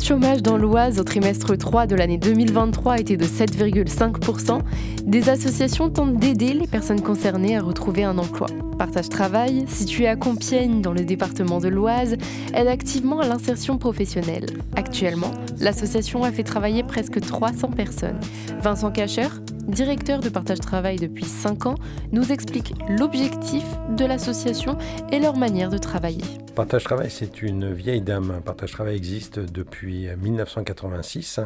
de chômage dans l'Oise au trimestre 3 de l'année 2023 était de 7,5%. Des associations tentent d'aider les personnes concernées à retrouver un emploi. Partage Travail, situé à Compiègne dans le département de l'Oise, aide activement à l'insertion professionnelle. Actuellement, l'association a fait travailler presque 300 personnes. Vincent Cacher, directeur de Partage Travail depuis 5 ans, nous explique l'objectif de l'association et leur manière de travailler. Partage Travail, c'est une vieille dame. Partage Travail existe depuis 1986.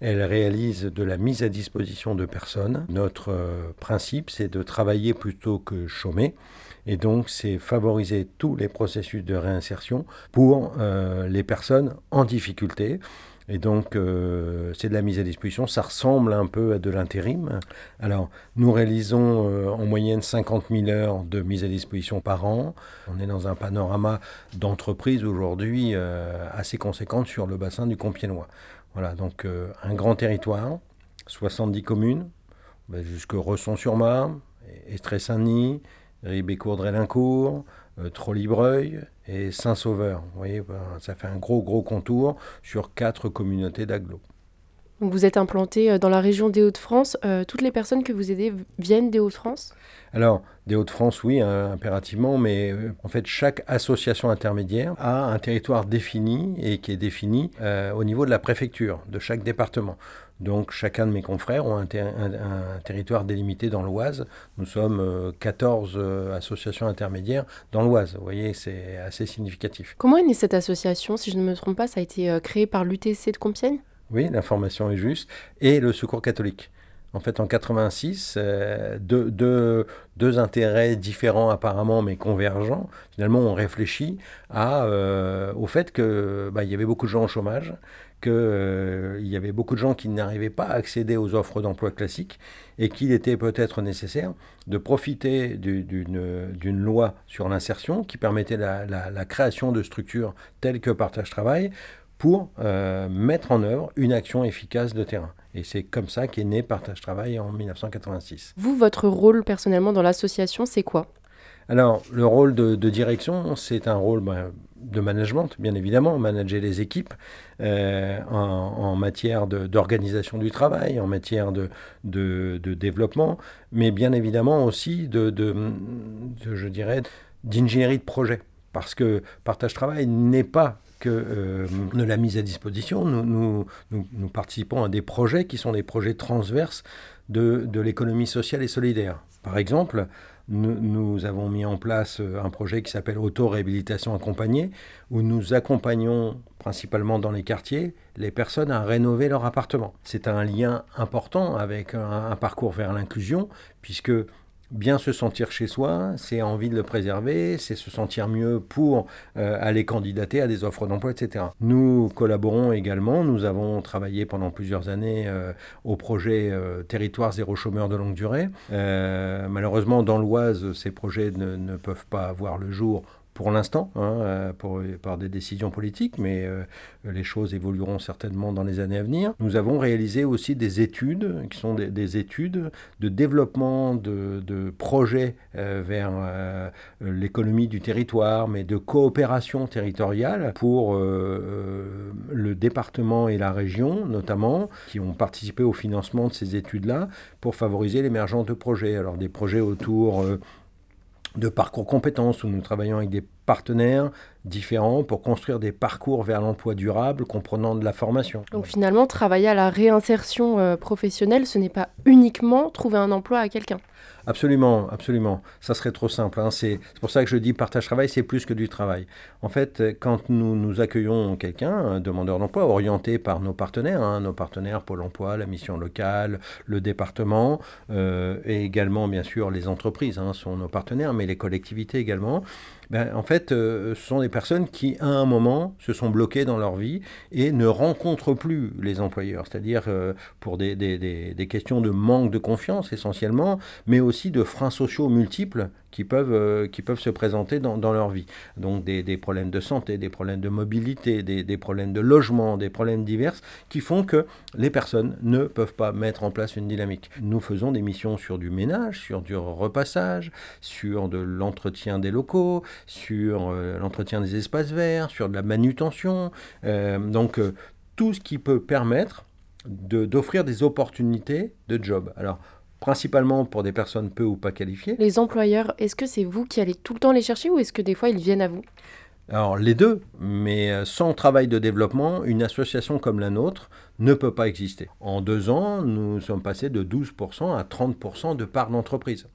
Elle réalise de la mise à disposition de personnes. Notre euh, principe, c'est de travailler plutôt que chômer. Et donc, c'est favoriser tous les processus de réinsertion pour euh, les personnes en difficulté. Et donc, euh, c'est de la mise à disposition. Ça ressemble un peu à de l'intérim. Alors, nous réalisons en moyenne 50 000 heures de mise à disposition par an. On est dans un panorama d'entreprises aujourd'hui assez conséquente sur le bassin du Compiègnois. Voilà, donc un grand territoire, 70 communes, ben, jusque Resson-sur-Marne, Estrée-Saint-Denis, Ribécourt-Drélincourt, euh, Trollibreuil et Saint-Sauveur. Vous voyez, ben, ça fait un gros, gros contour sur quatre communautés d'agglos. Vous êtes implanté euh, dans la région des Hauts-de-France. Euh, toutes les personnes que vous aidez viennent des Hauts-de-France? Alors, des Hauts-de-France, oui, hein, impérativement, mais en fait, chaque association intermédiaire a un territoire défini et qui est défini au niveau de la préfecture de chaque département. Donc chacun de mes confrères ont un, territoire délimité dans l'Oise. Nous sommes 14 euh, euh, associations intermédiaires dans l'Oise. Vous voyez, c'est assez significatif. Comment est née cette association? Si je ne me trompe pas, ça a été euh, créé par l'UTC de Compiègne? Oui, l'information est juste. Et le Secours catholique. En fait, en 86, deux, intérêts différents apparemment, mais convergents, finalement, on réfléchit à, au fait qu'il bah, y avait beaucoup de gens au chômage, qu'il euh, y avait beaucoup de gens qui n'arrivaient pas à accéder aux offres d'emploi classiques et qu'il était peut-être nécessaire de profiter d'une loi sur l'insertion qui permettait la, création de structures telles que Partage Travail pour euh, mettre en œuvre une action efficace de terrain. Et c'est comme ça qu'est né Partage Travail en 1986. Vous, votre rôle personnellement dans l'association, c'est quoi? Alors, le rôle de, direction, c'est un rôle ben, de management, bien évidemment, manager les équipes euh, en, matière d'organisation du travail, en matière de, de, développement, mais bien évidemment aussi de, je dirais, d'ingénierie de projet. Parce que partage travail n'est pas que euh, de la mise à disposition. Nous, participons à des projets qui sont des projets transverses de, de l'économie sociale et solidaire. Par exemple, nous, avons mis en place euh, un projet qui s'appelle Auto-réhabilitation accompagnée, où nous accompagnons principalement dans les quartiers les personnes à rénover leur appartement. C'est un lien important avec un parcours vers l'inclusion, puisque bien se sentir chez soi, c'est envie de le préserver, c'est se sentir mieux pour euh, aller candidater à des offres d'emploi, etc. Nous collaborons également, nous avons travaillé pendant plusieurs années euh, au projet euh, Territoire zéro chômeur de longue durée. malheureusement, dans l'Oise, ces projets ne, peuvent pas voir le jour pour l'instant, hein, euh, par des décisions politiques, mais euh, les choses évolueront certainement dans les années à venir. Nous avons réalisé aussi des études, qui sont des, études de développement de, projets euh, vers l'économie du territoire, mais de coopération territoriale pour le département et la région, notamment, qui ont participé au financement de ces études-là pour favoriser l'émergence de projets. Alors des projets autour de parcours compétences où nous travaillons avec des partenaires différents pour construire des parcours vers l'emploi durable comprenant de la formation. Donc finalement, travailler à la réinsertion euh, professionnelle, ce n'est pas uniquement trouver un emploi à quelqu'un. Absolument, absolument. Ça serait trop simple. Hein. C'est pour ça que je dis partage travail, c'est plus que du travail. En fait, quand nous, nous accueillons quelqu'un, un demandeur d'emploi, orienté par nos partenaires, hein, nos partenaires Pôle emploi, la mission locale, le département, euh, et également, bien sûr, les entreprises hein, sont nos partenaires, mais les collectivités également, ben, en fait, euh, ce sont des personnes qui, à un moment, se sont bloquées dans leur vie et ne rencontrent plus les employeurs. C'est-à-dire euh, pour des, des, des, questions de manque de confiance essentiellement, mais aussi de freins sociaux multiples qui peuvent, euh, qui peuvent se présenter dans, dans leur vie. Donc des, des, problèmes de santé, des problèmes de mobilité, des, des, problèmes de logement, des problèmes divers qui font que les personnes ne peuvent pas mettre en place une dynamique. Nous faisons des missions sur du ménage, sur du repassage, sur de l'entretien des locaux, sur euh, l'entretien des espaces verts, sur de la manutention. Euh, donc tout ce qui peut permettre d'offrir des opportunités de job. Alors, principalement pour des personnes peu ou pas qualifiées. Les employeurs, est-ce que c'est vous qui allez tout le temps les chercher ou est-ce que des fois ils viennent à vous? Alors les deux, mais euh, sans travail de développement, une association comme la nôtre ne peut pas exister. En deux ans, nous sommes passés de 12% à 30% de part d'entreprise.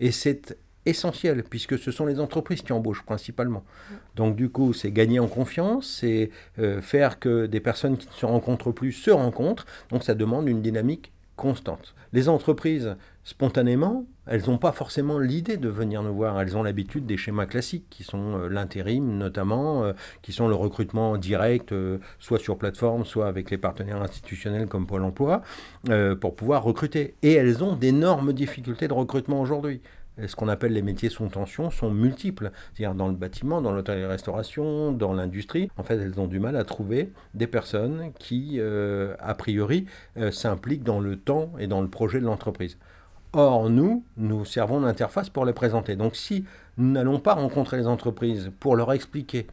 Et c'est essentiel, puisque ce sont les entreprises qui embauchent principalement. Donc du coup, c'est gagner en confiance, c'est euh, faire que des personnes qui ne se rencontrent plus se rencontrent. Donc ça demande une dynamique constante. Les entreprises, spontanément, elles n'ont pas forcément l'idée de venir nous voir. Elles ont l'habitude des schémas classiques, qui sont euh, l'intérim notamment, euh, qui sont le recrutement direct, euh, soit sur plateforme, soit avec les partenaires institutionnels comme Pôle Emploi, pour pouvoir recruter. Et elles ont d'énormes difficultés de recrutement aujourd'hui ce qu'on appelle les métiers sous tension sont multiples. C'est-à-dire dans le bâtiment, dans l'hôtellerie-restauration, dans l'industrie. En fait, elles ont du mal à trouver des personnes qui, euh, a priori, euh, s'impliquent dans le temps et dans le projet de l'entreprise. Or, nous, nous servons d'interface pour les présenter. Donc, si nous n'allons pas rencontrer les entreprises pour leur expliquer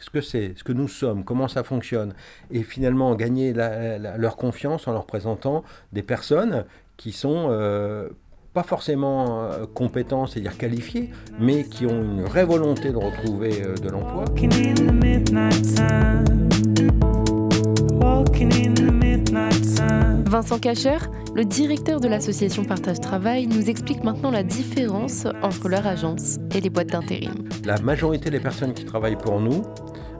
ce que c'est, ce que nous sommes, comment ça fonctionne, et finalement gagner leur confiance en leur présentant des personnes qui sont euh, pas forcément euh, compétents, c'est-à-dire qualifiés, mais qui ont une vraie volonté de retrouver euh, de l'emploi. Vincent Cacher, le directeur de l'association Partage Travail, nous explique maintenant la différence entre leur agence et les boîtes d'intérim. La majorité des personnes qui travaillent pour nous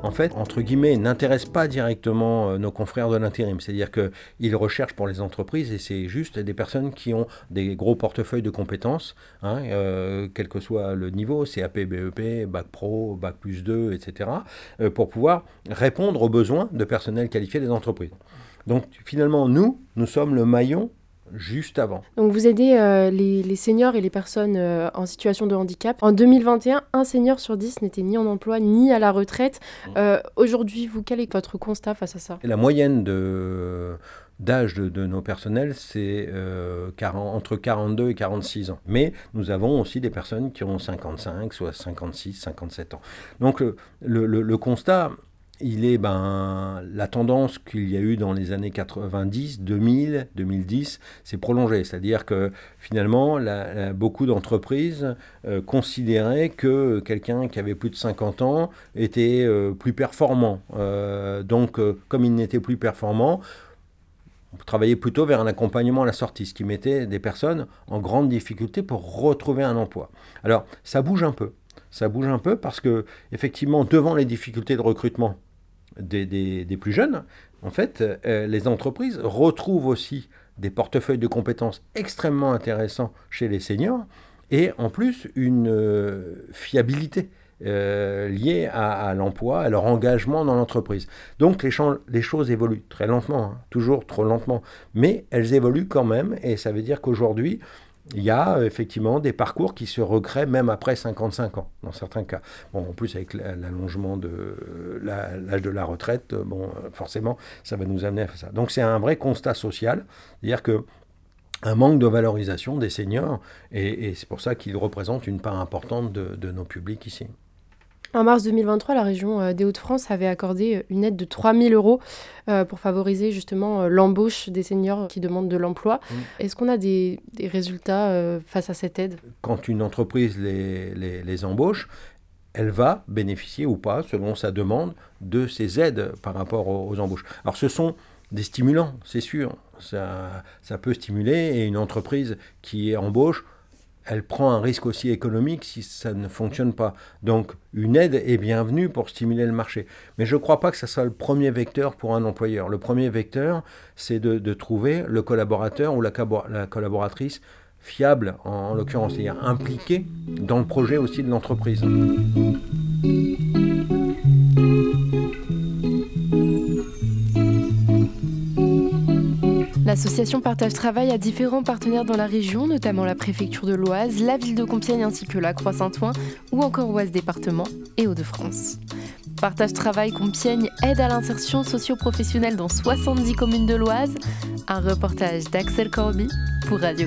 en fait, entre guillemets, n'intéressent pas directement euh, nos confrères de l'intérim. C'est-à-dire qu'ils recherchent pour les entreprises, et c'est juste des personnes qui ont des gros portefeuilles de compétences, hein, euh, quel que soit le niveau, CAP, BEP, Bac Pro, Bac plus 2, etc., euh, pour pouvoir répondre aux besoins de personnel qualifié des entreprises. Donc finalement, nous, nous sommes le maillon juste avant. Donc vous aidez euh, les, seniors et les personnes euh, en situation de handicap. En 2021, un senior sur dix n'était ni en emploi ni à la retraite. Mmh. Euh, aujourd'hui, vous, quel est votre constat face à ça? La moyenne d'âge de, nos personnels, c'est entre 42 et 46 ans. Mais nous avons aussi des personnes qui ont 55, soit 56, 57 ans. Donc le constat, il est ben, la tendance qu'il y a eu dans les années 90, 2000, 2010, s'est prolongée. C'est-à-dire que finalement, beaucoup d'entreprises euh, considéraient que quelqu'un qui avait plus de 50 ans était euh, plus performant. Euh, donc, comme il n'était plus performant, on travaillait plutôt vers un accompagnement à la sortie, ce qui mettait des personnes en grande difficulté pour retrouver un emploi. Alors, ça bouge un peu ça bouge un peu parce que, effectivement, devant les difficultés de recrutement des, plus jeunes, en fait, euh, les entreprises retrouvent aussi des portefeuilles de compétences extrêmement intéressants chez les seniors et en plus une euh, fiabilité euh, liée à, l'emploi, à leur engagement dans l'entreprise. Donc les, choses évoluent très lentement, hein, toujours trop lentement, mais elles évoluent quand même et ça veut dire qu'aujourd'hui, il y a euh, effectivement des parcours qui se recréent même après 55 ans, dans certains cas. Bon, en plus, avec l'allongement de l'âge de la retraite, euh, bon, euh, forcément, ça va nous amener à faire ça. Donc, c'est un vrai constat social, c'est-à-dire que un manque de valorisation des seniors, et, c'est pour ça qu'ils représentent une part importante de nos publics ici. En mars 2023, la région euh, des Hauts-de-France avait accordé euh, une aide de 3 000 euros euh, pour favoriser justement l'embauche des seniors qui demandent de l'emploi. Mmh. Est-ce qu'on a des, résultats face à cette aide? Quand une entreprise les, les, embauche, elle va bénéficier ou pas, selon sa demande, de ces aides par rapport aux, aux embauches. Alors ce sont des stimulants, c'est sûr. Ça, ça peut stimuler et une entreprise qui embauche elle prend un risque aussi économique si ça ne fonctionne pas. Donc une aide est bienvenue pour stimuler le marché. Mais je ne crois pas que ce soit le premier vecteur pour un employeur. Le premier vecteur, c'est de, trouver le collaborateur ou la, collaboratrice fiable, en, en l'occurrence, c'est-à-dire impliqué dans le projet aussi de l'entreprise. L'association Partage Travail a différents partenaires dans la région, notamment la préfecture de l'Oise, la ville de Compiègne ainsi que la Croix-Saint-Ouen ou encore Oise département et Hauts-de-France. Partage Travail Compiègne aide à l'insertion socio-professionnelle dans 70 communes de l'Oise. Un reportage d'Axel Corby pour Radio